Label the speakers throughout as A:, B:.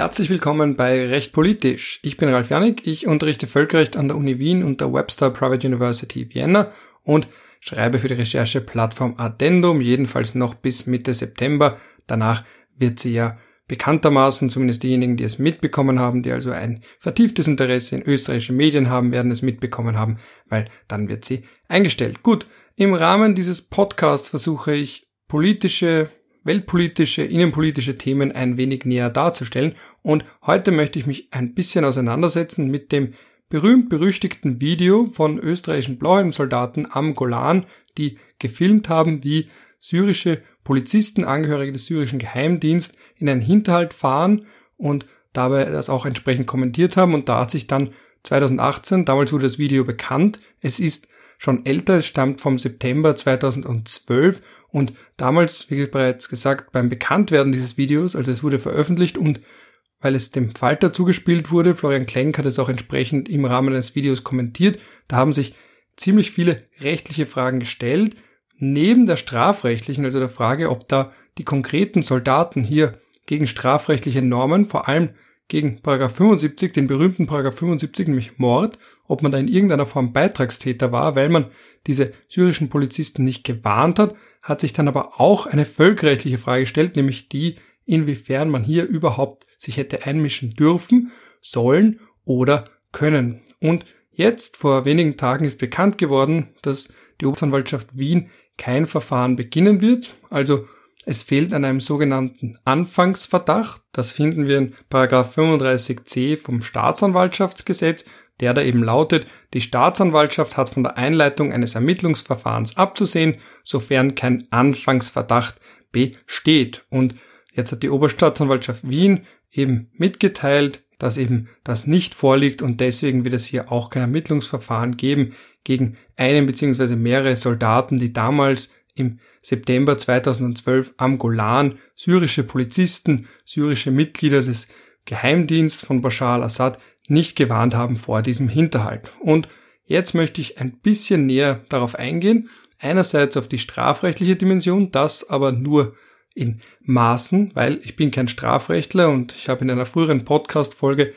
A: Herzlich willkommen bei Recht Politisch. Ich bin Ralf Janik, ich unterrichte Völkerrecht an der Uni Wien und der Webster Private University Vienna und schreibe für die Rechercheplattform Addendum, jedenfalls noch bis Mitte September. Danach wird sie ja bekanntermaßen, zumindest diejenigen, die es mitbekommen haben, die also ein vertieftes Interesse in österreichischen Medien haben, werden es mitbekommen haben, weil dann wird sie eingestellt. Gut, im Rahmen dieses Podcasts versuche ich politische weltpolitische, innenpolitische Themen ein wenig näher darzustellen. Und heute möchte ich mich ein bisschen auseinandersetzen mit dem berühmt-berüchtigten Video von österreichischen Blauhelmsoldaten am Golan, die gefilmt haben, wie syrische Polizisten, Angehörige des syrischen Geheimdienstes, in einen Hinterhalt fahren und dabei das auch entsprechend kommentiert haben. Und da hat sich dann 2018, damals wurde das Video bekannt, es ist schon älter, es stammt vom September 2012 und damals, wie bereits gesagt, beim Bekanntwerden dieses Videos, also es wurde veröffentlicht und weil es dem Falter zugespielt wurde, Florian Klenk hat es auch entsprechend im Rahmen des Videos kommentiert, da haben sich ziemlich viele rechtliche Fragen gestellt, neben der strafrechtlichen, also der Frage, ob da die konkreten Soldaten hier gegen strafrechtliche Normen, vor allem gegen Paragraph 75, den berühmten Paragraph 75, nämlich Mord, ob man da in irgendeiner Form Beitragstäter war, weil man diese syrischen Polizisten nicht gewarnt hat, hat sich dann aber auch eine völkerrechtliche Frage gestellt, nämlich die, inwiefern man hier überhaupt sich hätte einmischen dürfen, sollen oder können. Und jetzt, vor wenigen Tagen, ist bekannt geworden, dass die Oberanwaltschaft Wien kein Verfahren beginnen wird, also es fehlt an einem sogenannten Anfangsverdacht. Das finden wir in 35c vom Staatsanwaltschaftsgesetz, der da eben lautet, die Staatsanwaltschaft hat von der Einleitung eines Ermittlungsverfahrens abzusehen, sofern kein Anfangsverdacht besteht. Und jetzt hat die Oberstaatsanwaltschaft Wien eben mitgeteilt, dass eben das nicht vorliegt und deswegen wird es hier auch kein Ermittlungsverfahren geben gegen einen bzw. mehrere Soldaten, die damals im September 2012 am Golan syrische Polizisten, syrische Mitglieder des Geheimdienst von Bashar al-Assad nicht gewarnt haben vor diesem Hinterhalt. Und jetzt möchte ich ein bisschen näher darauf eingehen. Einerseits auf die strafrechtliche Dimension, das aber nur in Maßen, weil ich bin kein Strafrechtler und ich habe in einer früheren Podcast-Folge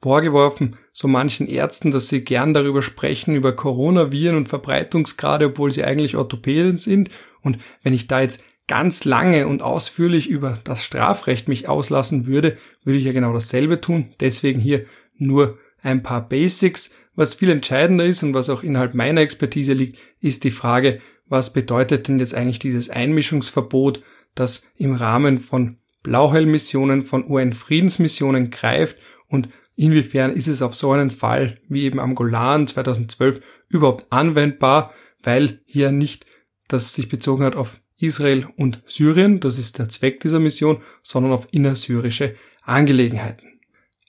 A: vorgeworfen, so manchen Ärzten, dass sie gern darüber sprechen, über Coronaviren und Verbreitungsgrade, obwohl sie eigentlich Orthopäden sind. Und wenn ich da jetzt ganz lange und ausführlich über das Strafrecht mich auslassen würde, würde ich ja genau dasselbe tun. Deswegen hier nur ein paar Basics. Was viel entscheidender ist und was auch innerhalb meiner Expertise liegt, ist die Frage, was bedeutet denn jetzt eigentlich dieses Einmischungsverbot, das im Rahmen von Blauhelm-Missionen, von UN-Friedensmissionen greift und inwiefern ist es auf so einen Fall wie eben am Golan 2012 überhaupt anwendbar, weil hier nicht das sich bezogen hat auf Israel und Syrien, das ist der Zweck dieser Mission, sondern auf innersyrische Angelegenheiten.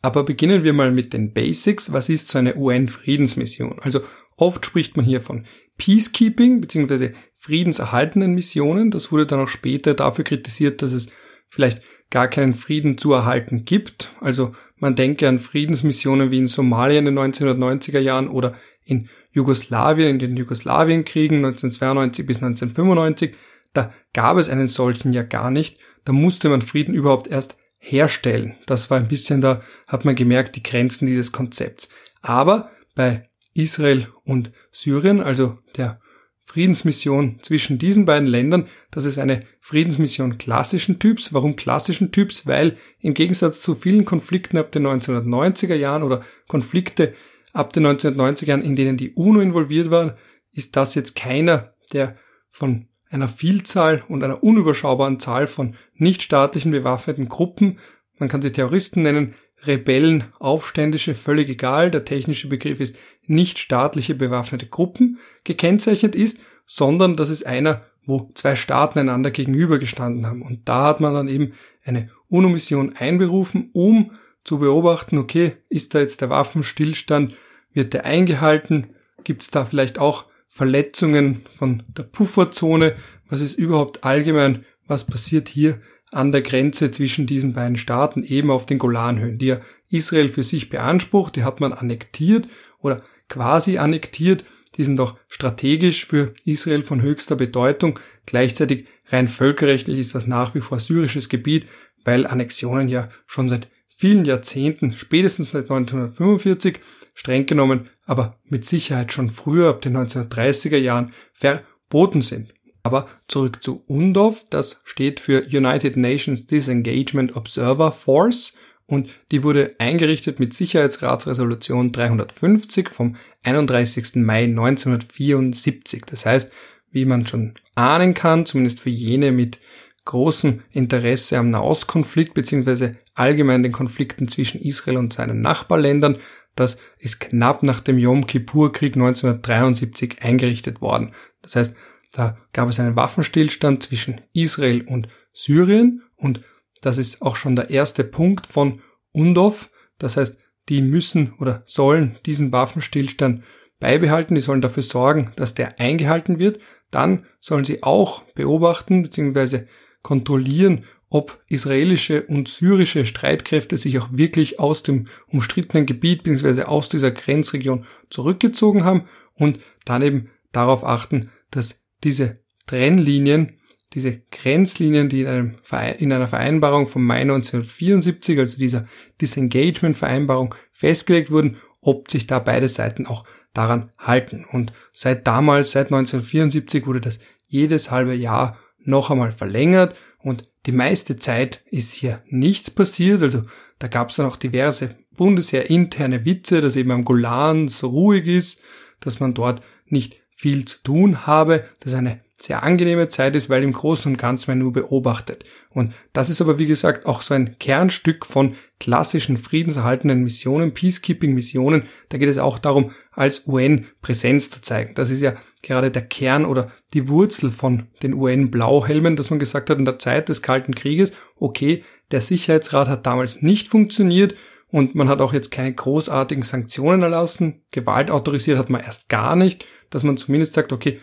A: Aber beginnen wir mal mit den Basics. Was ist so eine UN-Friedensmission? Also oft spricht man hier von Peacekeeping bzw. friedenserhaltenden Missionen. Das wurde dann auch später dafür kritisiert, dass es vielleicht gar keinen Frieden zu erhalten gibt. Also man denke an Friedensmissionen wie in Somalia in den 1990er Jahren oder in Jugoslawien, in den Jugoslawienkriegen 1992 bis 1995. Da gab es einen solchen ja gar nicht. Da musste man Frieden überhaupt erst herstellen. Das war ein bisschen, da hat man gemerkt, die Grenzen dieses Konzepts. Aber bei Israel und Syrien, also der Friedensmission zwischen diesen beiden Ländern. Das ist eine Friedensmission klassischen Typs. Warum klassischen Typs? Weil im Gegensatz zu vielen Konflikten ab den 1990er Jahren oder Konflikte ab den 1990er Jahren, in denen die UNO involviert war, ist das jetzt keiner, der von einer Vielzahl und einer unüberschaubaren Zahl von nichtstaatlichen bewaffneten Gruppen, man kann sie Terroristen nennen, Rebellen, Aufständische, völlig egal, der technische Begriff ist nicht staatliche bewaffnete Gruppen gekennzeichnet ist, sondern das ist einer, wo zwei Staaten einander gegenübergestanden haben. Und da hat man dann eben eine UNO-Mission einberufen, um zu beobachten, okay, ist da jetzt der Waffenstillstand, wird der eingehalten, gibt es da vielleicht auch Verletzungen von der Pufferzone, was ist überhaupt allgemein, was passiert hier an der Grenze zwischen diesen beiden Staaten, eben auf den Golanhöhen, die ja Israel für sich beansprucht, die hat man annektiert oder quasi annektiert, die sind doch strategisch für Israel von höchster Bedeutung. Gleichzeitig rein völkerrechtlich ist das nach wie vor syrisches Gebiet, weil Annexionen ja schon seit vielen Jahrzehnten, spätestens seit 1945, streng genommen, aber mit Sicherheit schon früher, ab den 1930er Jahren, verboten sind. Aber zurück zu UNDOF, das steht für United Nations Disengagement Observer Force und die wurde eingerichtet mit Sicherheitsratsresolution 350 vom 31. Mai 1974. Das heißt, wie man schon ahnen kann, zumindest für jene mit großem Interesse am Nahostkonflikt beziehungsweise allgemein den Konflikten zwischen Israel und seinen Nachbarländern, das ist knapp nach dem Yom Kippur-Krieg 1973 eingerichtet worden. Das heißt, da gab es einen Waffenstillstand zwischen Israel und Syrien und das ist auch schon der erste Punkt von UNDOF. Das heißt, die müssen oder sollen diesen Waffenstillstand beibehalten, die sollen dafür sorgen, dass der eingehalten wird. Dann sollen sie auch beobachten bzw. kontrollieren, ob israelische und syrische Streitkräfte sich auch wirklich aus dem umstrittenen Gebiet bzw. aus dieser Grenzregion zurückgezogen haben und dann eben darauf achten, dass diese Trennlinien diese Grenzlinien, die in, einem in einer Vereinbarung vom Mai 1974, also dieser Disengagement-Vereinbarung, festgelegt wurden, ob sich da beide Seiten auch daran halten. Und seit damals, seit 1974, wurde das jedes halbe Jahr noch einmal verlängert und die meiste Zeit ist hier nichts passiert. Also da gab es dann auch diverse Bundesheer-interne Witze, dass eben am Golan so ruhig ist, dass man dort nicht viel zu tun habe, dass eine sehr angenehme Zeit ist, weil im Großen und Ganzen man nur beobachtet. Und das ist aber wie gesagt auch so ein Kernstück von klassischen friedenserhaltenden Missionen, Peacekeeping-Missionen. Da geht es auch darum, als UN Präsenz zu zeigen. Das ist ja gerade der Kern oder die Wurzel von den UN-Blauhelmen, dass man gesagt hat in der Zeit des Kalten Krieges, okay, der Sicherheitsrat hat damals nicht funktioniert und man hat auch jetzt keine großartigen Sanktionen erlassen. Gewalt autorisiert hat man erst gar nicht, dass man zumindest sagt, okay,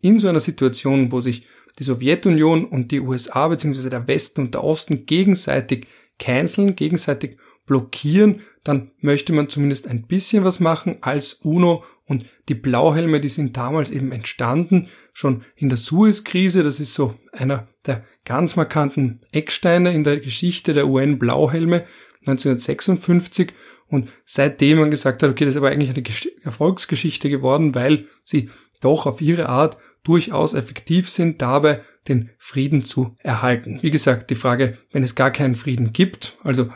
A: in so einer Situation, wo sich die Sowjetunion und die USA bzw. der Westen und der Osten gegenseitig canceln, gegenseitig blockieren, dann möchte man zumindest ein bisschen was machen als UNO und die Blauhelme, die sind damals eben entstanden, schon in der Suez-Krise, das ist so einer der ganz markanten Ecksteine in der Geschichte der UN-Blauhelme 1956 und seitdem man gesagt hat, okay, das ist aber eigentlich eine Erfolgsgeschichte geworden, weil sie doch auf ihre Art durchaus effektiv sind, dabei den Frieden zu erhalten. Wie gesagt, die Frage, wenn es gar keinen Frieden gibt, also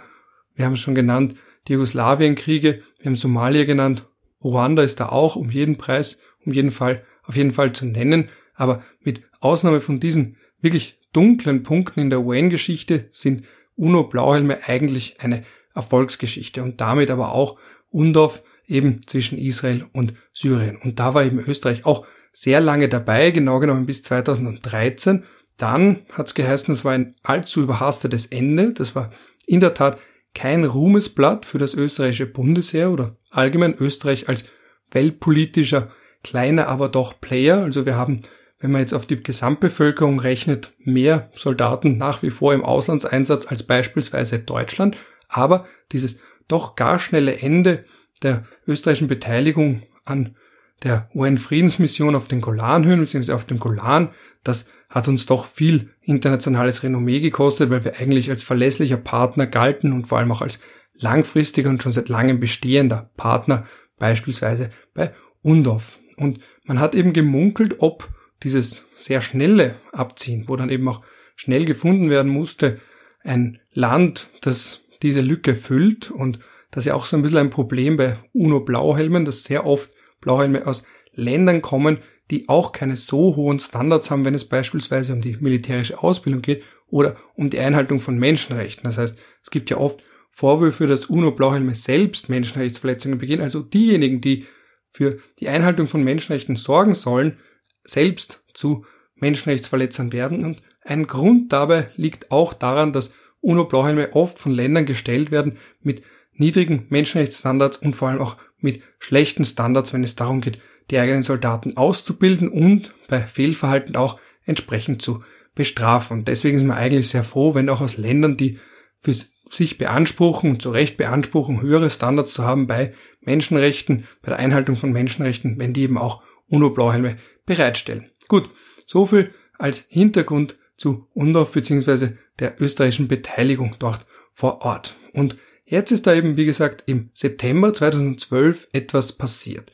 A: wir haben es schon genannt, die Jugoslawienkriege, wir haben Somalia genannt, Ruanda ist da auch um jeden Preis, um jeden Fall, auf jeden Fall zu nennen, aber mit Ausnahme von diesen wirklich dunklen Punkten in der UN-Geschichte sind UNO-Blauhelme eigentlich eine Erfolgsgeschichte und damit aber auch UNDOF eben zwischen Israel und Syrien. Und da war eben Österreich auch sehr lange dabei, genau genommen bis 2013. Dann hat es geheißen, es war ein allzu überhastetes Ende. Das war in der Tat kein Ruhmesblatt für das österreichische Bundesheer oder allgemein Österreich als weltpolitischer kleiner, aber doch Player. Also wir haben, wenn man jetzt auf die Gesamtbevölkerung rechnet, mehr Soldaten nach wie vor im Auslandseinsatz als beispielsweise Deutschland. Aber dieses doch gar schnelle Ende der österreichischen Beteiligung an der UN-Friedensmission auf den Golanhöhen bzw. auf dem Golan, das hat uns doch viel internationales Renommee gekostet, weil wir eigentlich als verlässlicher Partner galten und vor allem auch als langfristiger und schon seit langem bestehender Partner, beispielsweise bei UNDOF. Und man hat eben gemunkelt, ob dieses sehr schnelle Abziehen, wo dann eben auch schnell gefunden werden musste, ein Land, das diese Lücke füllt und das ist ja auch so ein bisschen ein Problem bei UNO-Blauhelmen, dass sehr oft Blauhelme aus Ländern kommen, die auch keine so hohen Standards haben, wenn es beispielsweise um die militärische Ausbildung geht oder um die Einhaltung von Menschenrechten. Das heißt, es gibt ja oft Vorwürfe, dass UNO-Blauhelme selbst Menschenrechtsverletzungen begehen, also diejenigen, die für die Einhaltung von Menschenrechten sorgen sollen, selbst zu Menschenrechtsverletzern werden. Und ein Grund dabei liegt auch daran, dass UNO-Blauhelme oft von Ländern gestellt werden mit niedrigen Menschenrechtsstandards und vor allem auch mit schlechten Standards, wenn es darum geht, die eigenen Soldaten auszubilden und bei Fehlverhalten auch entsprechend zu bestrafen. Und deswegen ist man eigentlich sehr froh, wenn auch aus Ländern, die für sich beanspruchen und zu Recht beanspruchen, höhere Standards zu haben bei Menschenrechten, bei der Einhaltung von Menschenrechten, wenn die eben auch UNO-Blauhelme bereitstellen. Gut, so viel als Hintergrund zu UNDOF bzw. der österreichischen Beteiligung dort vor Ort. Und Jetzt ist da eben, wie gesagt, im September 2012 etwas passiert.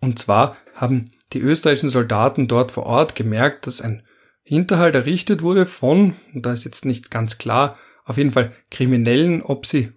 A: Und zwar haben die österreichischen Soldaten dort vor Ort gemerkt, dass ein Hinterhalt errichtet wurde von, und da ist jetzt nicht ganz klar, auf jeden Fall Kriminellen, ob sie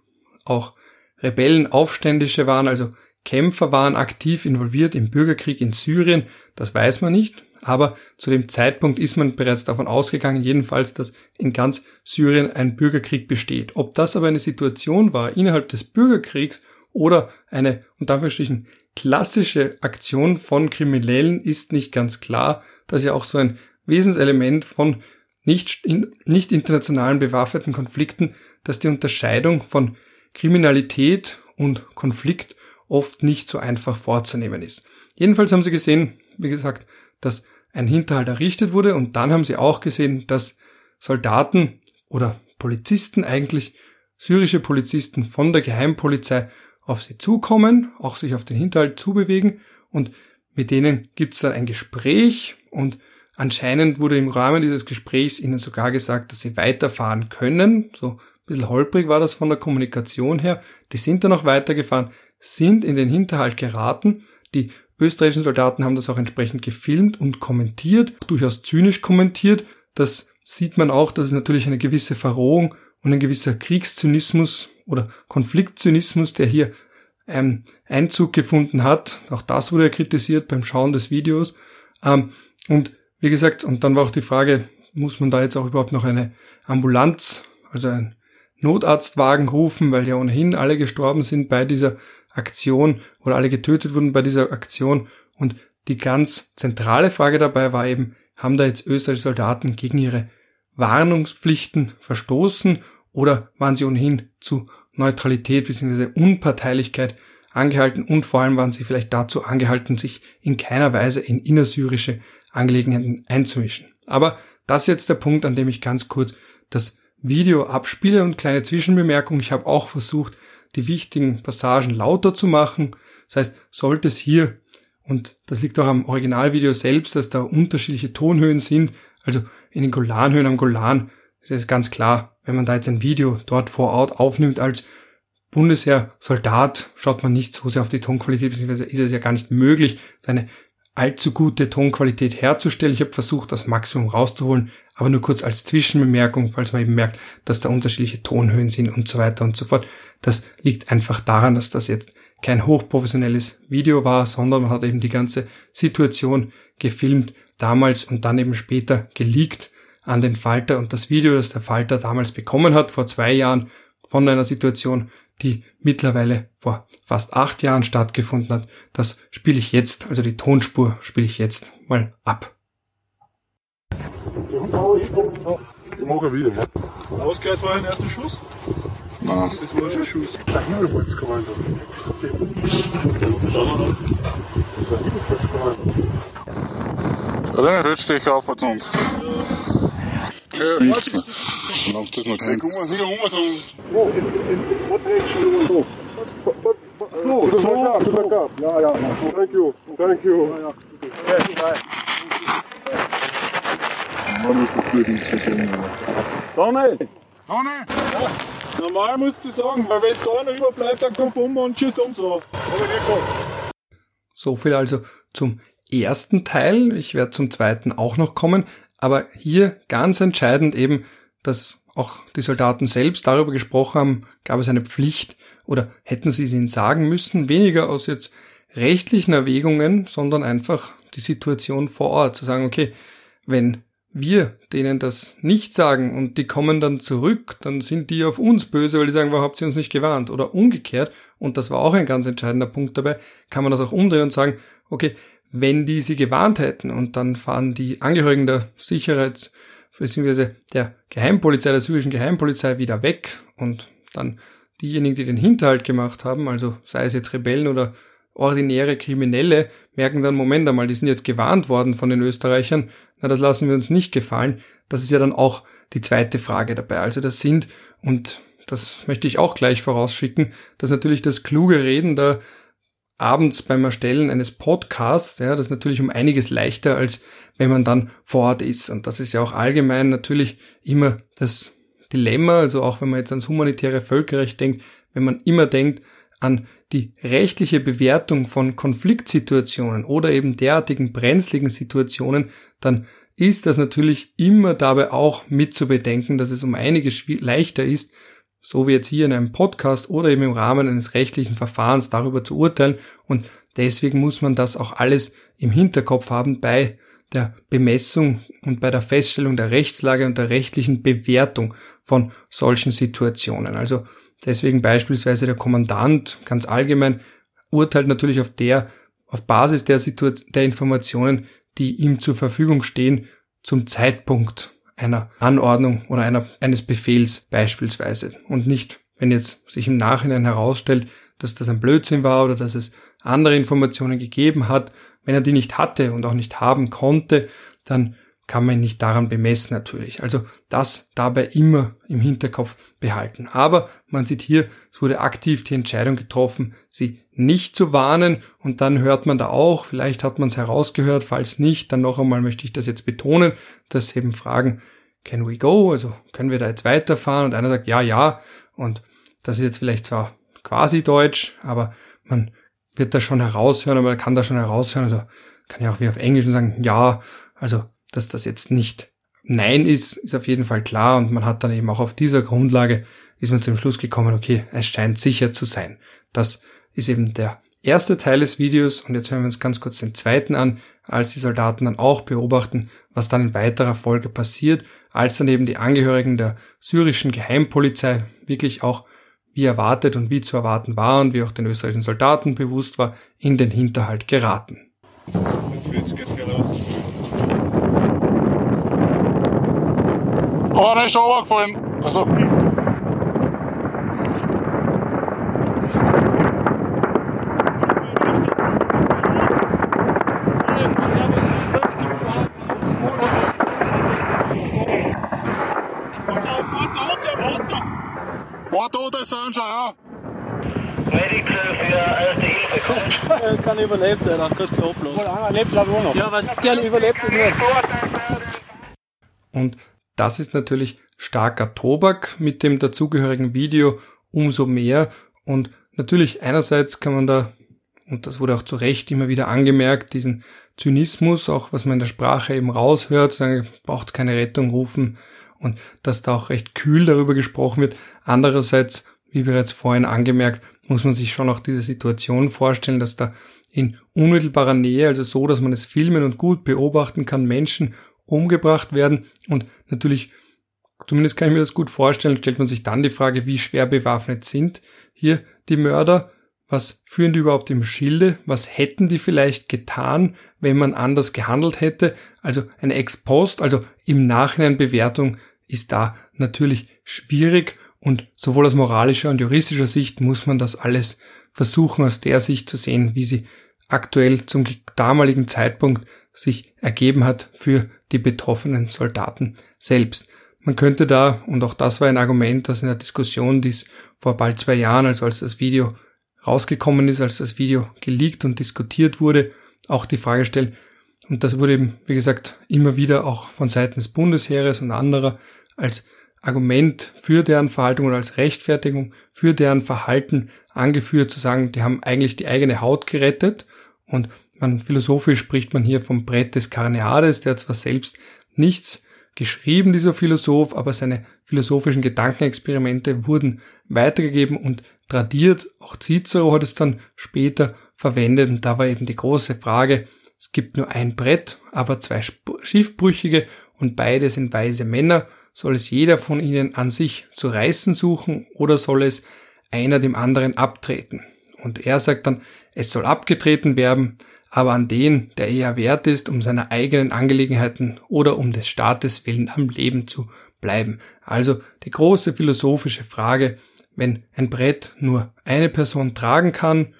A: auch Rebellen, Aufständische waren, also Kämpfer waren aktiv involviert im Bürgerkrieg in Syrien, das weiß man nicht, aber zu dem Zeitpunkt ist man bereits davon ausgegangen, jedenfalls, dass in ganz Syrien ein Bürgerkrieg besteht. Ob das aber eine Situation war innerhalb des Bürgerkriegs oder eine, unter Anführungsstrichen, klassische Aktion von Kriminellen ist nicht ganz klar, dass ja auch so ein Wesenselement von nicht, in, nicht internationalen bewaffneten Konflikten, dass die Unterscheidung von Kriminalität und Konflikt oft nicht so einfach vorzunehmen ist. Jedenfalls haben sie gesehen, wie gesagt, dass ein Hinterhalt errichtet wurde und dann haben sie auch gesehen, dass Soldaten oder Polizisten eigentlich, syrische Polizisten von der Geheimpolizei auf sie zukommen, auch sich auf den Hinterhalt zubewegen und mit denen gibt es dann ein Gespräch und anscheinend wurde im Rahmen dieses Gesprächs ihnen sogar gesagt, dass sie weiterfahren können. So ein bisschen holprig war das von der Kommunikation her. Die sind dann noch weitergefahren, sind in den Hinterhalt geraten. Die österreichischen Soldaten haben das auch entsprechend gefilmt und kommentiert, durchaus zynisch kommentiert. Das sieht man auch, dass es natürlich eine gewisse Verrohung und ein gewisser Kriegszynismus oder Konfliktzynismus, der hier ähm, Einzug gefunden hat. Auch das wurde kritisiert beim Schauen des Videos. Ähm, und wie gesagt, und dann war auch die Frage, muss man da jetzt auch überhaupt noch eine Ambulanz, also ein Notarztwagen rufen, weil ja ohnehin alle gestorben sind bei dieser Aktion oder alle getötet wurden bei dieser Aktion. Und die ganz zentrale Frage dabei war eben, haben da jetzt österreichische Soldaten gegen ihre Warnungspflichten verstoßen oder waren sie ohnehin zu Neutralität bzw. Unparteilichkeit angehalten und vor allem waren sie vielleicht dazu angehalten, sich in keiner Weise in innersyrische Angelegenheiten einzumischen. Aber das ist jetzt der Punkt, an dem ich ganz kurz das Video abspiele und kleine Zwischenbemerkung. Ich habe auch versucht, die wichtigen Passagen lauter zu machen. Das heißt, sollte es hier, und das liegt auch am Originalvideo selbst, dass da unterschiedliche Tonhöhen sind, also in den Golanhöhen am Golan, ist es ganz klar, wenn man da jetzt ein Video dort vor Ort aufnimmt als Bundesheer-Soldat, schaut man nicht so sehr auf die Tonqualität, beziehungsweise ist es ja gar nicht möglich, seine allzu gute Tonqualität herzustellen. Ich habe versucht, das Maximum rauszuholen, aber nur kurz als Zwischenbemerkung, falls man eben merkt, dass da unterschiedliche Tonhöhen sind und so weiter und so fort. Das liegt einfach daran, dass das jetzt kein hochprofessionelles Video war, sondern man hat eben die ganze Situation gefilmt damals und dann eben später geleakt an den Falter und das Video, das der Falter damals bekommen hat, vor zwei Jahren, von einer Situation, die mittlerweile vor fast acht Jahren stattgefunden hat, das spiele ich jetzt, also die Tonspur spiele ich jetzt mal ab.
B: Ich mache wieder, ja.
C: Ausgehört war ein erster Schuss?
B: Nein.
C: Das war schon ein Schuss.
B: Das ist ein Himmelfahrtskommando. Das ist ein Himmelfahrtskommando. Der René stehe ich auf zu uns. Ja, mehr. Solange das keins.
C: gucken wir sicher um, so.
B: Das war klar, das war klar. Ja, ja, ja. Thank you, thank you. Man muss das Bild nicht verstehen.
C: Donny,
B: Sonne!
C: normal musst du sagen, weil wenn da einer überbleibt, dann kommt um und schießt uns so.
A: So viel also zum ersten Teil. Ich werde zum zweiten auch noch kommen. Aber hier ganz entscheidend eben, dass auch die Soldaten selbst darüber gesprochen haben, gab es eine Pflicht oder hätten sie es ihnen sagen müssen, weniger aus jetzt rechtlichen Erwägungen, sondern einfach die Situation vor Ort, zu sagen, okay, wenn wir denen das nicht sagen und die kommen dann zurück, dann sind die auf uns böse, weil die sagen, warum habt ihr uns nicht gewarnt? Oder umgekehrt, und das war auch ein ganz entscheidender Punkt dabei, kann man das auch umdrehen und sagen, okay, wenn die sie gewarnt hätten und dann fahren die Angehörigen der Sicherheits- bzw. der Geheimpolizei, der syrischen Geheimpolizei wieder weg und dann diejenigen, die den Hinterhalt gemacht haben, also sei es jetzt Rebellen oder ordinäre Kriminelle, merken dann, Moment einmal, die sind jetzt gewarnt worden von den Österreichern, na, das lassen wir uns nicht gefallen. Das ist ja dann auch die zweite Frage dabei. Also das sind, und das möchte ich auch gleich vorausschicken, dass natürlich das kluge Reden da abends beim Erstellen eines Podcasts, ja, das ist natürlich um einiges leichter, als wenn man dann vor Ort ist. Und das ist ja auch allgemein natürlich immer das Dilemma, also auch wenn man jetzt ans humanitäre Völkerrecht denkt, wenn man immer denkt an die rechtliche Bewertung von Konfliktsituationen oder eben derartigen brenzligen Situationen, dann ist das natürlich immer dabei auch mit zu bedenken, dass es um einiges leichter ist, so wie jetzt hier in einem Podcast oder eben im Rahmen eines rechtlichen Verfahrens darüber zu urteilen und deswegen muss man das auch alles im Hinterkopf haben bei der Bemessung und bei der Feststellung der Rechtslage und der rechtlichen Bewertung von solchen Situationen. Also deswegen beispielsweise der Kommandant ganz allgemein urteilt natürlich auf der, auf Basis der, Situation, der Informationen, die ihm zur Verfügung stehen zum Zeitpunkt einer Anordnung oder einer, eines Befehls beispielsweise und nicht, wenn jetzt sich im Nachhinein herausstellt, dass das ein Blödsinn war oder dass es andere Informationen gegeben hat. Wenn er die nicht hatte und auch nicht haben konnte, dann kann man nicht daran bemessen natürlich. Also das dabei immer im Hinterkopf behalten. Aber man sieht hier, es wurde aktiv die Entscheidung getroffen, sie nicht zu warnen und dann hört man da auch, vielleicht hat man es herausgehört, falls nicht, dann noch einmal möchte ich das jetzt betonen, dass eben fragen, can we go? Also können wir da jetzt weiterfahren? Und einer sagt ja, ja. Und das ist jetzt vielleicht zwar quasi Deutsch, aber man wird da schon heraushören, aber man kann da schon heraushören, also kann ja auch wie auf Englisch sagen, ja, also dass das jetzt nicht Nein ist, ist auf jeden Fall klar und man hat dann eben auch auf dieser Grundlage ist man zum Schluss gekommen, okay, es scheint sicher zu sein. Das ist eben der erste Teil des Videos und jetzt hören wir uns ganz kurz den zweiten an, als die Soldaten dann auch beobachten, was dann in weiterer Folge passiert, als dann eben die Angehörigen der syrischen Geheimpolizei wirklich auch wie erwartet und wie zu erwarten war und wie auch den österreichischen Soldaten bewusst war, in den Hinterhalt geraten. Jetzt
B: Oh, der ist schon runtergefallen. Also. Warte, da sind schon, ja.
D: Medical für erste Hilfe.
C: Er kann überlebt, dann kannst du ablassen. Einer lebt glaube ich auch noch. Ja, aber der überlebt es nicht.
A: Und das ist natürlich starker Tobak mit dem dazugehörigen Video umso mehr. Und natürlich einerseits kann man da, und das wurde auch zu Recht immer wieder angemerkt, diesen Zynismus, auch was man in der Sprache eben raushört, sagen, braucht keine Rettung rufen und dass da auch recht kühl darüber gesprochen wird. Andererseits, wie bereits vorhin angemerkt, muss man sich schon auch diese Situation vorstellen, dass da in unmittelbarer Nähe, also so, dass man es filmen und gut beobachten kann, Menschen umgebracht werden. Und natürlich, zumindest kann ich mir das gut vorstellen, stellt man sich dann die Frage, wie schwer bewaffnet sind hier die Mörder? Was führen die überhaupt im Schilde? Was hätten die vielleicht getan, wenn man anders gehandelt hätte? Also eine Ex-Post, also im Nachhinein Bewertung ist da natürlich schwierig und sowohl aus moralischer und juristischer Sicht muss man das alles versuchen aus der Sicht zu sehen, wie sie aktuell zum damaligen Zeitpunkt sich ergeben hat für die betroffenen Soldaten selbst. Man könnte da, und auch das war ein Argument, das in der Diskussion, die es vor bald zwei Jahren, also als das Video rausgekommen ist, als das Video geleakt und diskutiert wurde, auch die Frage stellen, und das wurde eben, wie gesagt, immer wieder auch von Seiten des Bundesheeres und anderer als Argument für deren Verhaltung oder als Rechtfertigung für deren Verhalten angeführt, zu sagen, die haben eigentlich die eigene Haut gerettet und man, philosophisch spricht man hier vom Brett des Karneades, der zwar selbst nichts geschrieben, dieser Philosoph, aber seine philosophischen Gedankenexperimente wurden weitergegeben und tradiert. Auch Cicero hat es dann später verwendet und da war eben die große Frage, es gibt nur ein Brett, aber zwei Schiffbrüchige und beide sind weise Männer. Soll es jeder von ihnen an sich zu reißen suchen oder soll es einer dem anderen abtreten? Und er sagt dann, es soll abgetreten werden, aber an den, der eher wert ist, um seine eigenen Angelegenheiten oder um des Staates willen am Leben zu bleiben. Also die große philosophische Frage, wenn ein Brett nur eine Person tragen kann,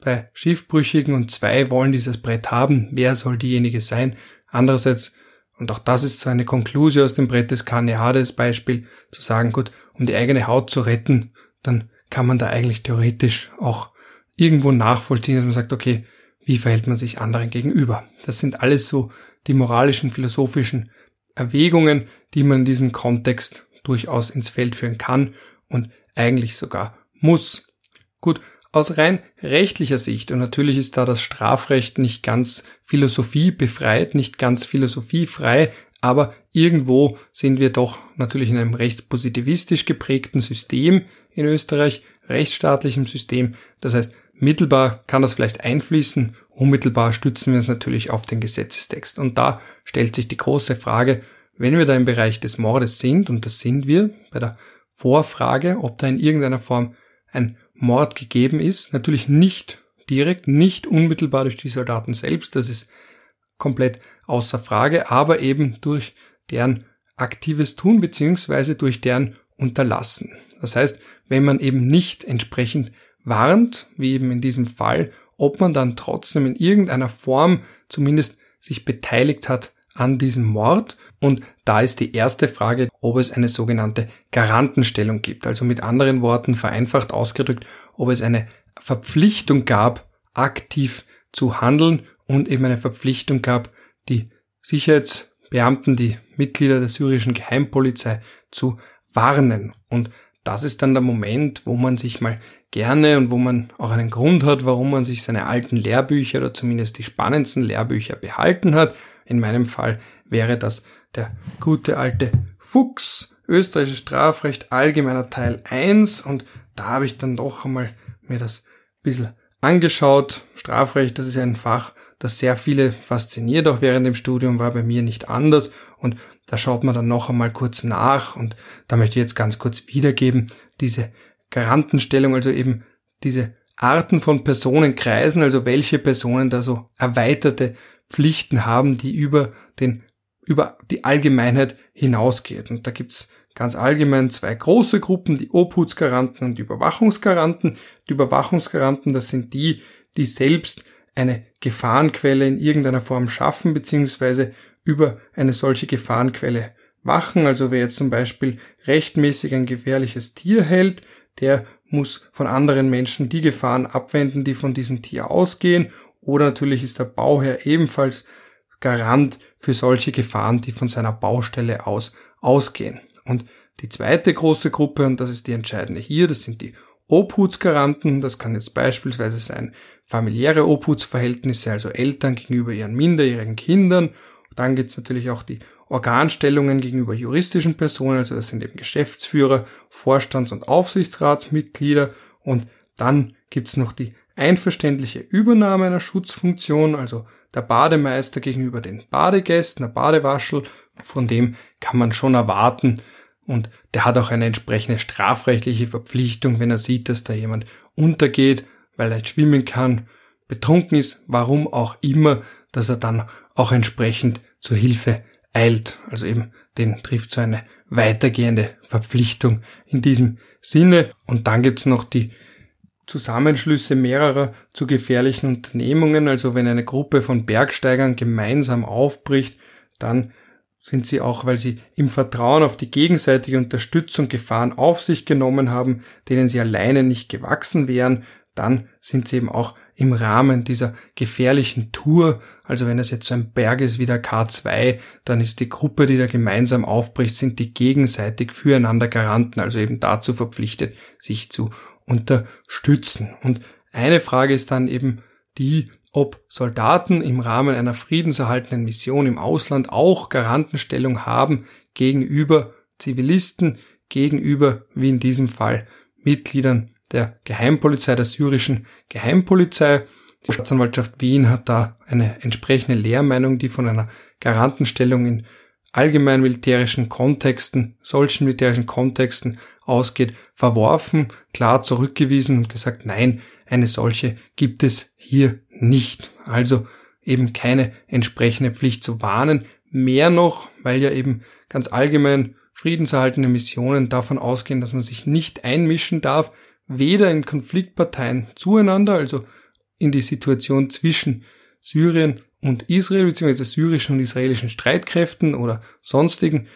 A: bei Schiffbrüchigen und zwei wollen dieses Brett haben, wer soll diejenige sein? Andererseits, und auch das ist so eine Konklusion aus dem Brett des Karneades Beispiel, zu sagen, gut, um die eigene Haut zu retten, dann kann man da eigentlich theoretisch auch irgendwo nachvollziehen, dass man sagt, okay, wie verhält man sich anderen gegenüber? Das sind alles so die moralischen, philosophischen Erwägungen, die man in diesem Kontext durchaus ins Feld führen kann und eigentlich sogar muss. Gut, aus rein rechtlicher Sicht, und natürlich ist da das Strafrecht nicht ganz Philosophie befreit, nicht ganz philosophiefrei, aber irgendwo sind wir doch natürlich in einem rechtspositivistisch geprägten System in Österreich, rechtsstaatlichem System. Das heißt, mittelbar kann das vielleicht einfließen, unmittelbar stützen wir uns natürlich auf den Gesetzestext. Und da stellt sich die große Frage, wenn wir da im Bereich des Mordes sind, und das sind wir bei der Vorfrage, ob da in irgendeiner Form ein Mord gegeben ist, natürlich nicht direkt, nicht unmittelbar durch die Soldaten selbst, das ist komplett außer Frage, aber eben durch deren aktives Tun beziehungsweise durch deren Unterlassen. Das heißt, wenn man eben nicht entsprechend warnt, wie eben in diesem Fall, ob man dann trotzdem in irgendeiner Form zumindest sich beteiligt hat an diesem Mord. Und da ist die erste Frage, ob es eine sogenannte Garantenstellung gibt. Also mit anderen Worten vereinfacht ausgedrückt, ob es eine Verpflichtung gab, aktiv zu handeln und eben eine Verpflichtung gab, die Sicherheitsbeamten, die Mitglieder der syrischen Geheimpolizei zu warnen. Und das ist dann der Moment, wo man sich mal gerne und wo man auch einen Grund hat, warum man sich seine alten Lehrbücher oder zumindest die spannendsten Lehrbücher behalten hat. In meinem Fall wäre das der gute alte Fuchs, österreichisches Strafrecht, allgemeiner Teil 1 und da habe ich dann doch einmal mir das ein bisschen angeschaut. Strafrecht, das ist ein Fach, das sehr viele fasziniert, auch während dem Studium war bei mir nicht anders und da schaut man dann noch einmal kurz nach und da möchte ich jetzt ganz kurz wiedergeben, diese Garantenstellung, also eben diese Arten von Personenkreisen, also welche Personen da so erweiterte Pflichten haben, die über den über die Allgemeinheit hinausgeht. Und da gibt's ganz allgemein zwei große Gruppen, die Obhutsgaranten und die Überwachungsgaranten. Die Überwachungsgaranten, das sind die, die selbst eine Gefahrenquelle in irgendeiner Form schaffen, beziehungsweise über eine solche Gefahrenquelle wachen. Also wer jetzt zum Beispiel rechtmäßig ein gefährliches Tier hält, der muss von anderen Menschen die Gefahren abwenden, die von diesem Tier ausgehen. Oder natürlich ist der Bauherr ebenfalls Garant für solche Gefahren, die von seiner Baustelle aus ausgehen. Und die zweite große Gruppe, und das ist die entscheidende hier, das sind die Obhutsgaranten. Das kann jetzt beispielsweise sein familiäre Obhutsverhältnisse, also Eltern gegenüber ihren minderjährigen Kindern. Dann gibt es natürlich auch die Organstellungen gegenüber juristischen Personen, also das sind eben Geschäftsführer, Vorstands- und Aufsichtsratsmitglieder. Und dann gibt es noch die einverständliche Übernahme einer Schutzfunktion, also der Bademeister gegenüber den Badegästen, der Badewaschel, von dem kann man schon erwarten, und der hat auch eine entsprechende strafrechtliche Verpflichtung, wenn er sieht, dass da jemand untergeht, weil er schwimmen kann, betrunken ist, warum auch immer, dass er dann auch entsprechend zur Hilfe eilt. Also eben den trifft so eine weitergehende Verpflichtung in diesem Sinne. Und dann gibt's noch die Zusammenschlüsse mehrerer zu gefährlichen Unternehmungen. Also wenn eine Gruppe von Bergsteigern gemeinsam aufbricht, dann sind sie auch, weil sie im Vertrauen auf die gegenseitige Unterstützung Gefahren auf sich genommen haben, denen sie alleine nicht gewachsen wären, dann sind sie eben auch im Rahmen dieser gefährlichen Tour, also wenn es jetzt so ein Berg ist wie der K2, dann ist die Gruppe, die da gemeinsam aufbricht, sind die gegenseitig füreinander Garanten, also eben dazu verpflichtet, sich zu unterstützen. Und eine Frage ist dann eben die, ob Soldaten im Rahmen einer friedenserhaltenden Mission im Ausland auch Garantenstellung haben gegenüber Zivilisten, gegenüber, wie in diesem Fall, Mitgliedern der Geheimpolizei, der syrischen Geheimpolizei. Die Staatsanwaltschaft Wien hat da eine entsprechende Lehrmeinung, die von einer Garantenstellung in allgemein militärischen Kontexten, solchen militärischen Kontexten ausgeht, verworfen, klar zurückgewiesen und gesagt, nein, eine solche gibt es hier nicht. Also eben keine entsprechende Pflicht zu warnen. Mehr noch, weil ja eben ganz allgemein friedenserhaltende Missionen davon ausgehen, dass man sich nicht einmischen darf, weder in Konfliktparteien zueinander, also in die Situation zwischen Syrien und Israel, beziehungsweise syrischen und israelischen Streitkräften oder sonstigen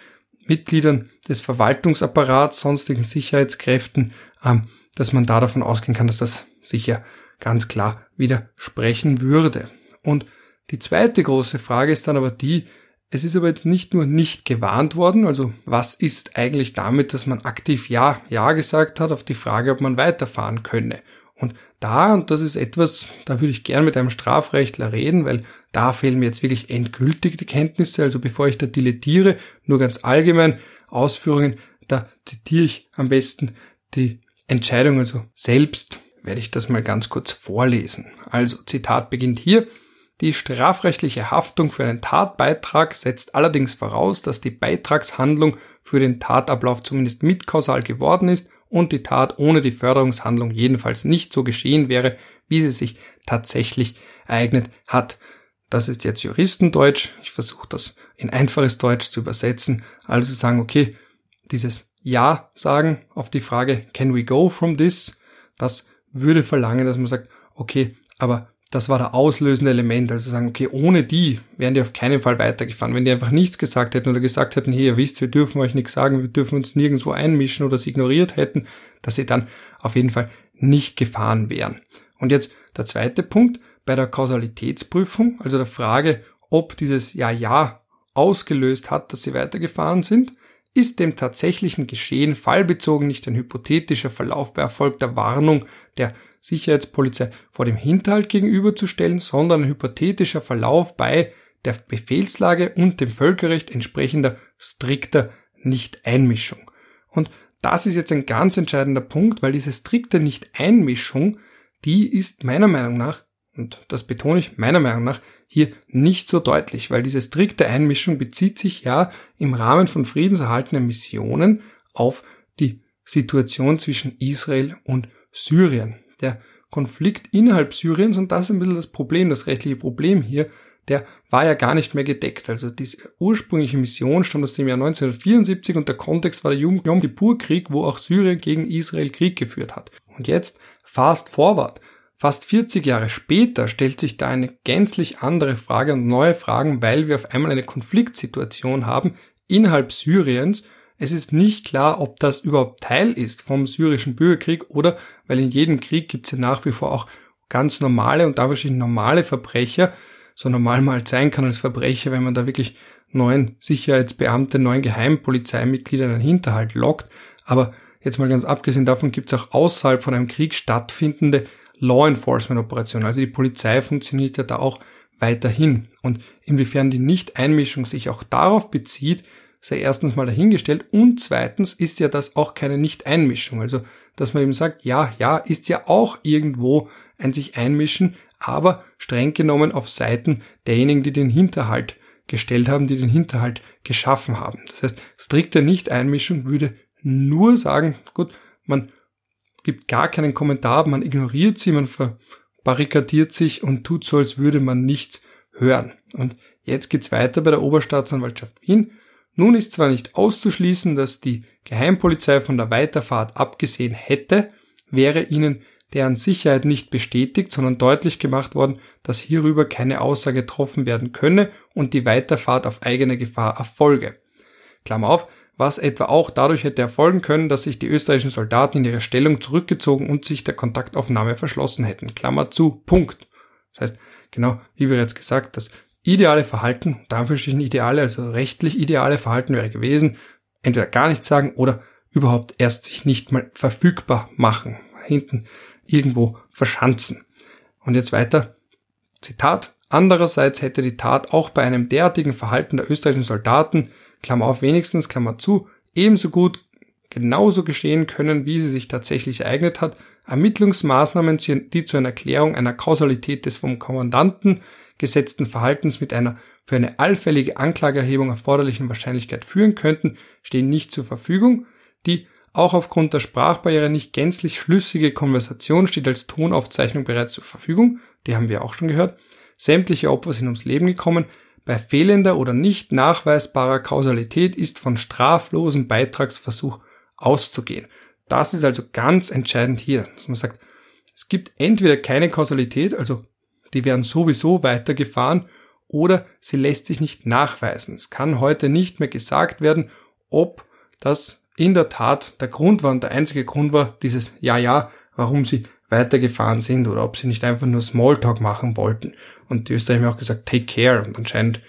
A: Mitgliedern des Verwaltungsapparats, sonstigen Sicherheitskräften, ähm, dass man da davon ausgehen kann, dass das sicher ganz klar widersprechen würde. Und die zweite große Frage ist dann aber die, Es ist aber jetzt nicht nur nicht gewarnt worden, also was ist eigentlich damit, dass man aktiv Ja, Ja gesagt hat auf die Frage, ob man weiterfahren könne. Und da, und das ist etwas, da würde ich gern mit einem Strafrechtler reden, weil da fehlen mir jetzt wirklich endgültig die Kenntnisse. Also bevor ich da dilettiere, nur ganz allgemein Ausführungen, da zitiere ich am besten die Entscheidung, also selbst werde ich das mal ganz kurz vorlesen. Also Zitat beginnt hier. Die strafrechtliche Haftung für einen Tatbeitrag setzt allerdings voraus, dass die Beitragshandlung für den Tatablauf zumindest mitkausal geworden ist und die Tat ohne die Förderungshandlung jedenfalls nicht so geschehen wäre, wie sie sich tatsächlich ereignet hat. Das ist jetzt Juristendeutsch. Ich versuche das in einfaches Deutsch zu übersetzen. Also sagen, okay, dieses Ja sagen auf die Frage, can we go from this? Das würde verlangen, dass man sagt, okay, aber das war der auslösende Element. Also sagen, okay, ohne die wären die auf keinen Fall weitergefahren. Wenn die einfach nichts gesagt hätten oder gesagt hätten, hey, ihr wisst, wir dürfen euch nichts sagen, wir dürfen uns nirgendwo einmischen oder es ignoriert hätten, dass sie dann auf jeden Fall nicht gefahren wären. Und jetzt der zweite Punkt bei der Kausalitätsprüfung, also der Frage, ob dieses Ja-Ja ausgelöst hat, dass sie weitergefahren sind, ist dem tatsächlichen Geschehen fallbezogen nicht ein hypothetischer Verlauf bei erfolgter Warnung der Sicherheitspolizei vor dem Hinterhalt gegenüberzustellen, sondern ein hypothetischer Verlauf bei der Befehlslage und dem Völkerrecht entsprechender strikter Nicht-Einmischung. Und das ist jetzt ein ganz entscheidender Punkt, weil diese strikte Nicht-Einmischung, die ist meiner Meinung nach, und das betone ich meiner Meinung nach, hier nicht so deutlich, weil diese strikte Einmischung bezieht sich ja im Rahmen von friedenserhaltenen Missionen auf die Situation zwischen Israel und Syrien der Konflikt innerhalb Syriens, und das ist ein bisschen das Problem, das rechtliche Problem hier, der war ja gar nicht mehr gedeckt. Also diese ursprüngliche Mission stammt aus dem Jahr 1974 und der Kontext war der Yom Kippur-Krieg, wo auch Syrien gegen Israel Krieg geführt hat. Und jetzt, fast forward, fast 40 Jahre später stellt sich da eine gänzlich andere Frage und neue Fragen, weil wir auf einmal eine Konfliktsituation haben innerhalb Syriens, es ist nicht klar, ob das überhaupt Teil ist vom syrischen Bürgerkrieg oder, weil in jedem Krieg gibt es ja nach wie vor auch ganz normale und da wahrscheinlich normale Verbrecher, so normal mal halt sein kann als Verbrecher, wenn man da wirklich neuen Sicherheitsbeamte, neuen Geheimpolizeimitglieder in den Hinterhalt lockt. Aber jetzt mal ganz abgesehen davon gibt es auch außerhalb von einem Krieg stattfindende Law Enforcement Operationen. Also die Polizei funktioniert ja da auch weiterhin. Und inwiefern die Nicht-Einmischung sich auch darauf bezieht, sei erstens mal dahingestellt und zweitens ist ja das auch keine Nicht-Einmischung. Also, dass man eben sagt, ja, ja, ist ja auch irgendwo ein sich einmischen, aber streng genommen auf Seiten derjenigen, die den Hinterhalt gestellt haben, die den Hinterhalt geschaffen haben. Das heißt, strikte Nicht-Einmischung würde nur sagen, gut, man gibt gar keinen Kommentar, man ignoriert sie, man verbarrikadiert sich und tut so, als würde man nichts hören. Und jetzt geht's weiter bei der Oberstaatsanwaltschaft Wien. Nun ist zwar nicht auszuschließen, dass die Geheimpolizei von der Weiterfahrt abgesehen hätte, wäre ihnen deren Sicherheit nicht bestätigt, sondern deutlich gemacht worden, dass hierüber keine Aussage getroffen werden könne und die Weiterfahrt auf eigene Gefahr erfolge. Klammer auf, was etwa auch dadurch hätte erfolgen können, dass sich die österreichischen Soldaten in ihre Stellung zurückgezogen und sich der Kontaktaufnahme verschlossen hätten. Klammer zu, Punkt. Das heißt, genau wie bereits gesagt, das ideale Verhalten, Anführungsstrichen ideale, also rechtlich ideale Verhalten wäre gewesen, entweder gar nichts sagen oder überhaupt erst sich nicht mal verfügbar machen, hinten irgendwo verschanzen. Und jetzt weiter, Zitat, andererseits hätte die Tat auch bei einem derartigen Verhalten der österreichischen Soldaten, Klammer auf wenigstens, Klammer zu, ebenso gut genauso geschehen können, wie sie sich tatsächlich ereignet hat. Ermittlungsmaßnahmen, die zu einer Erklärung einer Kausalität des vom Kommandanten gesetzten Verhaltens mit einer für eine allfällige Anklageerhebung erforderlichen Wahrscheinlichkeit führen könnten, stehen nicht zur Verfügung. Die auch aufgrund der Sprachbarriere nicht gänzlich schlüssige Konversation steht als Tonaufzeichnung bereits zur Verfügung. Die haben wir auch schon gehört. Sämtliche Opfer sind ums Leben gekommen. Bei fehlender oder nicht nachweisbarer Kausalität ist von straflosem Beitragsversuch auszugehen. Das ist also ganz entscheidend hier, dass man sagt, es gibt entweder keine Kausalität, also die werden sowieso weitergefahren oder sie lässt sich nicht nachweisen. Es kann heute nicht mehr gesagt werden, ob das in der Tat der Grund war und der einzige Grund war dieses Ja, ja, warum sie weitergefahren sind oder ob sie nicht einfach nur Smalltalk machen wollten. Und die Österreicher haben auch gesagt, take care. Und anscheinend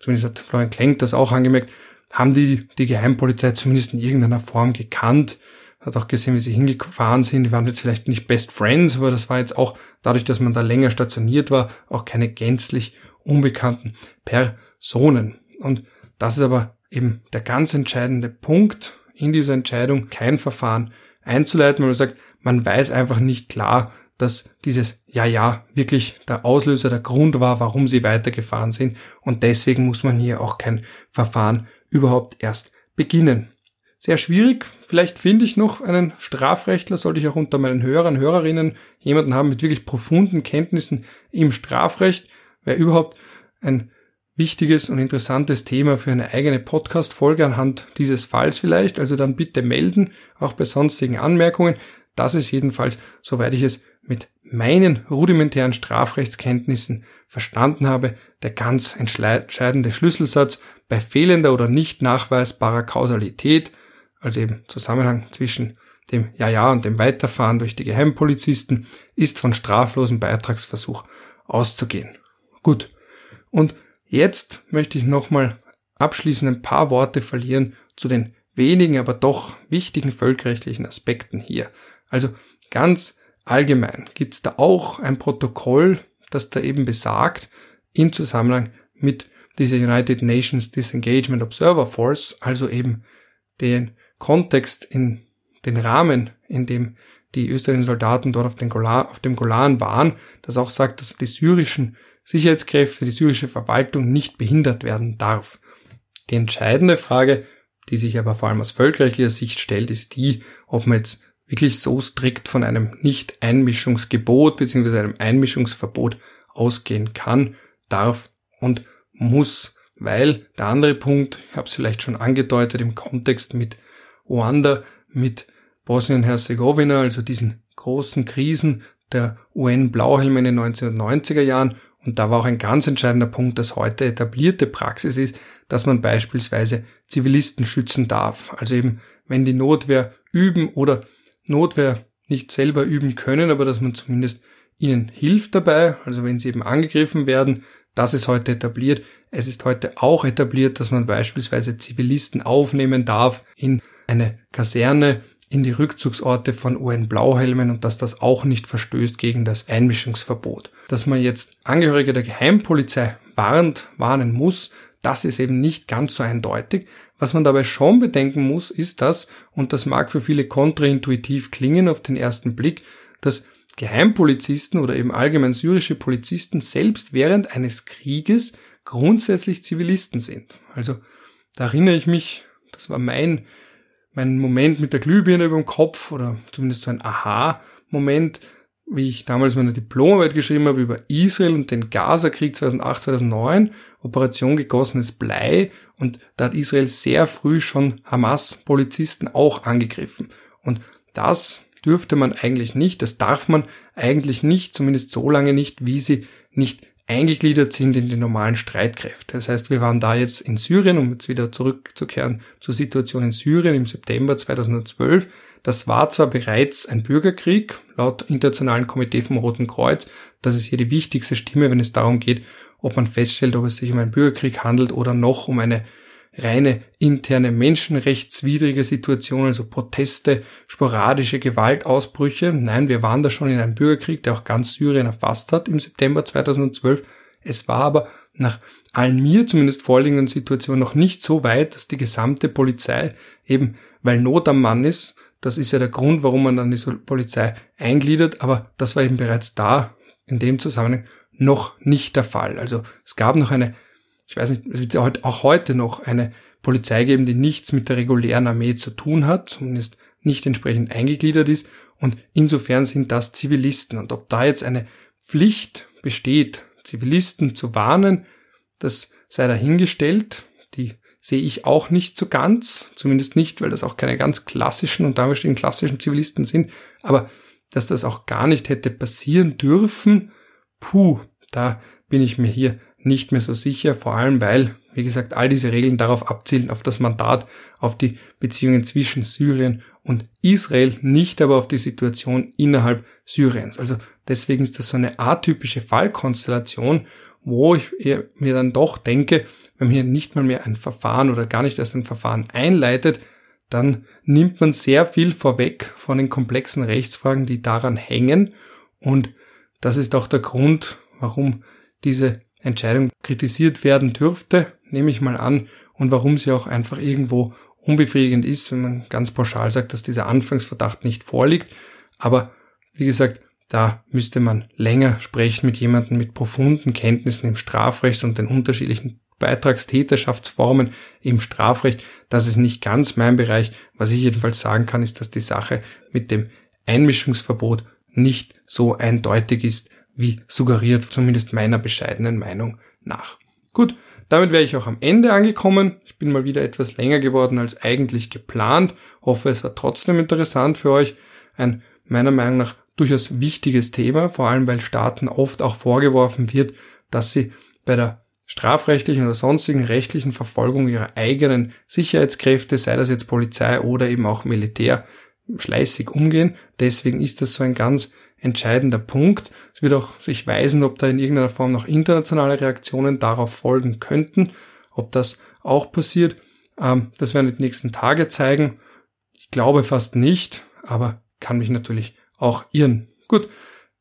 A: zumindest hat Florian Klenk das auch angemerkt, haben die die Geheimpolizei zumindest in irgendeiner Form gekannt. Hat auch gesehen, wie sie hingefahren sind. Die waren jetzt vielleicht nicht Best Friends, aber das war jetzt auch dadurch, dass man da länger stationiert war, auch keine gänzlich unbekannten Personen. Und das ist aber eben der ganz entscheidende Punkt in dieser Entscheidung, kein Verfahren einzuleiten, weil man sagt, man weiß einfach nicht klar, dass dieses Ja, ja wirklich der Auslöser, der Grund war, warum sie weitergefahren sind. Und deswegen muss man hier auch kein Verfahren überhaupt erst beginnen. Sehr schwierig. Vielleicht finde ich noch einen Strafrechtler, sollte ich auch unter meinen Hörern, Hörerinnen jemanden haben mit wirklich profunden Kenntnissen im Strafrecht. Wäre überhaupt ein wichtiges und interessantes Thema für eine eigene Podcast-Folge anhand dieses Falls vielleicht. Also dann bitte melden, auch bei sonstigen Anmerkungen. Das ist jedenfalls, soweit ich es mit meinen rudimentären Strafrechtskenntnissen verstanden habe, der ganz entscheidende Schlüsselsatz bei fehlender oder nicht nachweisbarer Kausalität, also eben Zusammenhang zwischen dem Ja-Ja und dem Weiterfahren durch die Geheimpolizisten, ist von straflosen Beitragsversuch auszugehen. Gut. Und jetzt möchte ich nochmal abschließend ein paar Worte verlieren zu den wenigen, aber doch wichtigen völkerrechtlichen Aspekten hier. Also ganz Allgemein gibt es da auch ein Protokoll, das da eben besagt, im Zusammenhang mit dieser United Nations Disengagement Observer Force, also eben den Kontext in den Rahmen, in dem die österreichischen Soldaten dort auf, den Golan, auf dem Golan waren, das auch sagt, dass die syrischen Sicherheitskräfte, die syrische Verwaltung nicht behindert werden darf. Die entscheidende Frage, die sich aber vor allem aus völkerrechtlicher Sicht stellt, ist die, ob man jetzt wirklich so strikt von einem Nicht-Einmischungsgebot bzw. einem Einmischungsverbot ausgehen kann, darf und muss, weil der andere Punkt, ich habe es vielleicht schon angedeutet im Kontext mit Ruanda, mit Bosnien-Herzegowina, also diesen großen Krisen der UN-Blauhelme in den 1990er Jahren, und da war auch ein ganz entscheidender Punkt, dass heute etablierte Praxis ist, dass man beispielsweise Zivilisten schützen darf. Also eben, wenn die Notwehr üben oder Notwehr nicht selber üben können, aber dass man zumindest ihnen hilft dabei, also wenn sie eben angegriffen werden, das ist heute etabliert. Es ist heute auch etabliert, dass man beispielsweise Zivilisten aufnehmen darf in eine Kaserne, in die Rückzugsorte von UN-Blauhelmen und dass das auch nicht verstößt gegen das Einmischungsverbot. Dass man jetzt Angehörige der Geheimpolizei warnt, warnen muss, das ist eben nicht ganz so eindeutig. Was man dabei schon bedenken muss, ist das, und das mag für viele kontraintuitiv klingen auf den ersten Blick, dass Geheimpolizisten oder eben allgemein syrische Polizisten selbst während eines Krieges grundsätzlich Zivilisten sind. Also da erinnere ich mich, das war mein, mein Moment mit der Glühbirne über dem Kopf oder zumindest so ein Aha-Moment, wie ich damals meine Diplomarbeit geschrieben habe über Israel und den Gaza-Krieg 2008, 2009, Operation gegossenes Blei und da hat Israel sehr früh schon Hamas-Polizisten auch angegriffen. Und das dürfte man eigentlich nicht, das darf man eigentlich nicht, zumindest so lange nicht, wie sie nicht eingegliedert sind in die normalen Streitkräfte. Das heißt, wir waren da jetzt in Syrien, um jetzt wieder zurückzukehren zur Situation in Syrien im September 2012. Das war zwar bereits ein Bürgerkrieg, laut Internationalen Komitee vom Roten Kreuz. Das ist hier die wichtigste Stimme, wenn es darum geht, ob man feststellt, ob es sich um einen Bürgerkrieg handelt oder noch um eine reine interne menschenrechtswidrige Situation, also Proteste, sporadische Gewaltausbrüche. Nein, wir waren da schon in einem Bürgerkrieg, der auch ganz Syrien erfasst hat im September 2012. Es war aber nach allen mir zumindest vorliegenden Situationen noch nicht so weit, dass die gesamte Polizei eben, weil Not am Mann ist, das ist ja der Grund, warum man dann die Polizei eingliedert, aber das war eben bereits da in dem Zusammenhang noch nicht der Fall. Also es gab noch eine ich weiß nicht, es wird auch heute noch eine Polizei geben, die nichts mit der regulären Armee zu tun hat, zumindest nicht entsprechend eingegliedert ist. Und insofern sind das Zivilisten. Und ob da jetzt eine Pflicht besteht, Zivilisten zu warnen, das sei dahingestellt. Die sehe ich auch nicht so ganz, zumindest nicht, weil das auch keine ganz klassischen und damit stehen klassischen Zivilisten sind. Aber dass das auch gar nicht hätte passieren dürfen, puh, da bin ich mir hier nicht mehr so sicher, vor allem weil, wie gesagt, all diese Regeln darauf abzielen, auf das Mandat, auf die Beziehungen zwischen Syrien und Israel, nicht aber auf die Situation innerhalb Syriens. Also deswegen ist das so eine atypische Fallkonstellation, wo ich mir dann doch denke, wenn man hier nicht mal mehr ein Verfahren oder gar nicht erst ein Verfahren einleitet, dann nimmt man sehr viel vorweg von den komplexen Rechtsfragen, die daran hängen. Und das ist auch der Grund, warum diese Entscheidung kritisiert werden dürfte, nehme ich mal an, und warum sie auch einfach irgendwo unbefriedigend ist, wenn man ganz pauschal sagt, dass dieser Anfangsverdacht nicht vorliegt. Aber wie gesagt, da müsste man länger sprechen mit jemandem mit profunden Kenntnissen im Strafrecht und den unterschiedlichen Beitragstäterschaftsformen im Strafrecht. Das ist nicht ganz mein Bereich. Was ich jedenfalls sagen kann, ist, dass die Sache mit dem Einmischungsverbot nicht so eindeutig ist, wie suggeriert, zumindest meiner bescheidenen Meinung nach. Gut, damit wäre ich auch am Ende angekommen. Ich bin mal wieder etwas länger geworden als eigentlich geplant. Hoffe, es war trotzdem interessant für euch. Ein meiner Meinung nach durchaus wichtiges Thema, vor allem weil Staaten oft auch vorgeworfen wird, dass sie bei der strafrechtlichen oder sonstigen rechtlichen Verfolgung ihrer eigenen Sicherheitskräfte, sei das jetzt Polizei oder eben auch Militär, schleißig umgehen. Deswegen ist das so ein ganz entscheidender Punkt. Es wird auch sich weisen, ob da in irgendeiner Form noch internationale Reaktionen darauf folgen könnten, ob das auch passiert. Ähm, das werden die nächsten Tage zeigen. Ich glaube fast nicht, aber kann mich natürlich auch irren. Gut,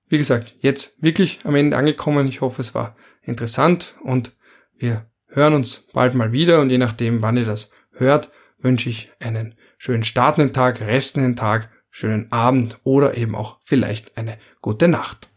A: wie gesagt, jetzt wirklich am Ende angekommen. Ich hoffe, es war interessant und wir hören uns bald mal wieder und je nachdem, wann ihr das hört, wünsche ich einen schönen startenden Tag, restenden Tag, schönen Abend oder eben auch vielleicht eine gute Nacht.